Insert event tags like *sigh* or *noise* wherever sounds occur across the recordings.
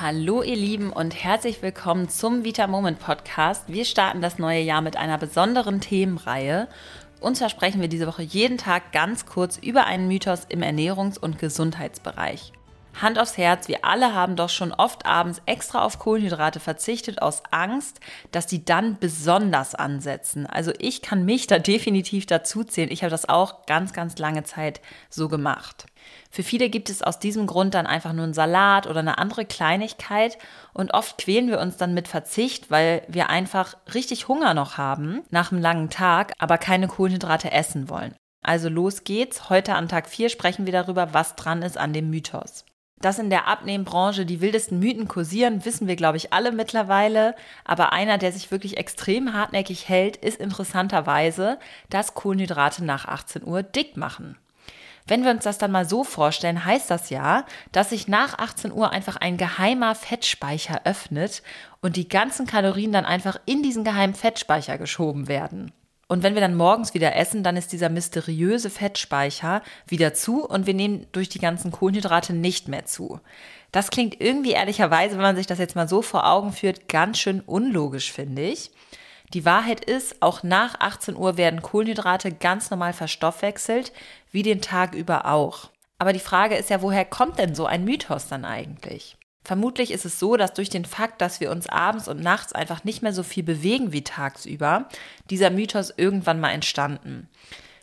Hallo ihr Lieben und herzlich willkommen zum Vita Moment Podcast. Wir starten das neue Jahr mit einer besonderen Themenreihe. Und zwar sprechen wir diese Woche jeden Tag ganz kurz über einen Mythos im Ernährungs- und Gesundheitsbereich. Hand aufs Herz, wir alle haben doch schon oft abends extra auf Kohlenhydrate verzichtet aus Angst, dass die dann besonders ansetzen. Also ich kann mich da *laughs* definitiv dazu zählen. Ich habe das auch ganz, ganz lange Zeit so gemacht. Für viele gibt es aus diesem Grund dann einfach nur einen Salat oder eine andere Kleinigkeit und oft quälen wir uns dann mit Verzicht, weil wir einfach richtig Hunger noch haben nach einem langen Tag, aber keine Kohlenhydrate essen wollen. Also los geht's. Heute an Tag 4 sprechen wir darüber, was dran ist an dem Mythos. Dass in der Abnehmbranche die wildesten Mythen kursieren, wissen wir, glaube ich, alle mittlerweile. Aber einer, der sich wirklich extrem hartnäckig hält, ist interessanterweise, dass Kohlenhydrate nach 18 Uhr dick machen. Wenn wir uns das dann mal so vorstellen, heißt das ja, dass sich nach 18 Uhr einfach ein geheimer Fettspeicher öffnet und die ganzen Kalorien dann einfach in diesen geheimen Fettspeicher geschoben werden. Und wenn wir dann morgens wieder essen, dann ist dieser mysteriöse Fettspeicher wieder zu und wir nehmen durch die ganzen Kohlenhydrate nicht mehr zu. Das klingt irgendwie ehrlicherweise, wenn man sich das jetzt mal so vor Augen führt, ganz schön unlogisch, finde ich. Die Wahrheit ist, auch nach 18 Uhr werden Kohlenhydrate ganz normal verstoffwechselt, wie den Tag über auch. Aber die Frage ist ja, woher kommt denn so ein Mythos dann eigentlich? Vermutlich ist es so, dass durch den Fakt, dass wir uns abends und nachts einfach nicht mehr so viel bewegen wie tagsüber, dieser Mythos irgendwann mal entstanden.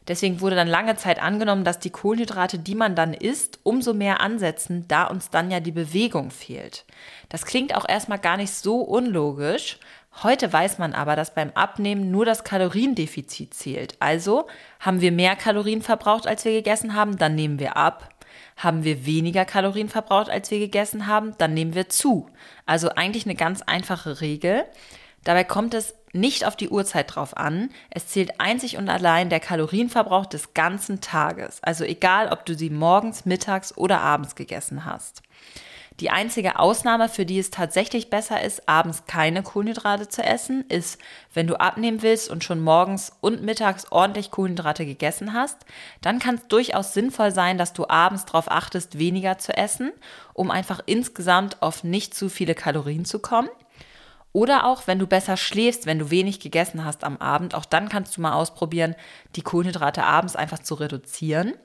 Deswegen wurde dann lange Zeit angenommen, dass die Kohlenhydrate, die man dann isst, umso mehr ansetzen, da uns dann ja die Bewegung fehlt. Das klingt auch erstmal gar nicht so unlogisch. Heute weiß man aber, dass beim Abnehmen nur das Kaloriendefizit zählt. Also haben wir mehr Kalorien verbraucht, als wir gegessen haben, dann nehmen wir ab. Haben wir weniger Kalorien verbraucht, als wir gegessen haben, dann nehmen wir zu. Also eigentlich eine ganz einfache Regel. Dabei kommt es nicht auf die Uhrzeit drauf an. Es zählt einzig und allein der Kalorienverbrauch des ganzen Tages. Also egal, ob du sie morgens, mittags oder abends gegessen hast. Die einzige Ausnahme, für die es tatsächlich besser ist, abends keine Kohlenhydrate zu essen, ist, wenn du abnehmen willst und schon morgens und mittags ordentlich Kohlenhydrate gegessen hast, dann kann es durchaus sinnvoll sein, dass du abends darauf achtest, weniger zu essen, um einfach insgesamt auf nicht zu viele Kalorien zu kommen. Oder auch, wenn du besser schläfst, wenn du wenig gegessen hast am Abend, auch dann kannst du mal ausprobieren, die Kohlenhydrate abends einfach zu reduzieren.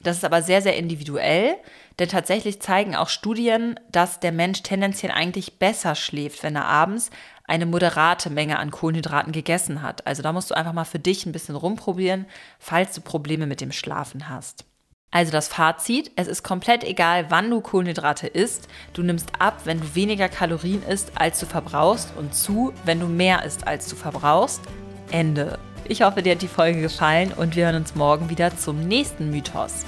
Das ist aber sehr, sehr individuell, denn tatsächlich zeigen auch Studien, dass der Mensch tendenziell eigentlich besser schläft, wenn er abends eine moderate Menge an Kohlenhydraten gegessen hat. Also da musst du einfach mal für dich ein bisschen rumprobieren, falls du Probleme mit dem Schlafen hast. Also das Fazit, es ist komplett egal, wann du Kohlenhydrate isst. Du nimmst ab, wenn du weniger Kalorien isst, als du verbrauchst und zu, wenn du mehr isst, als du verbrauchst. Ende. Ich hoffe, dir hat die Folge gefallen und wir hören uns morgen wieder zum nächsten Mythos.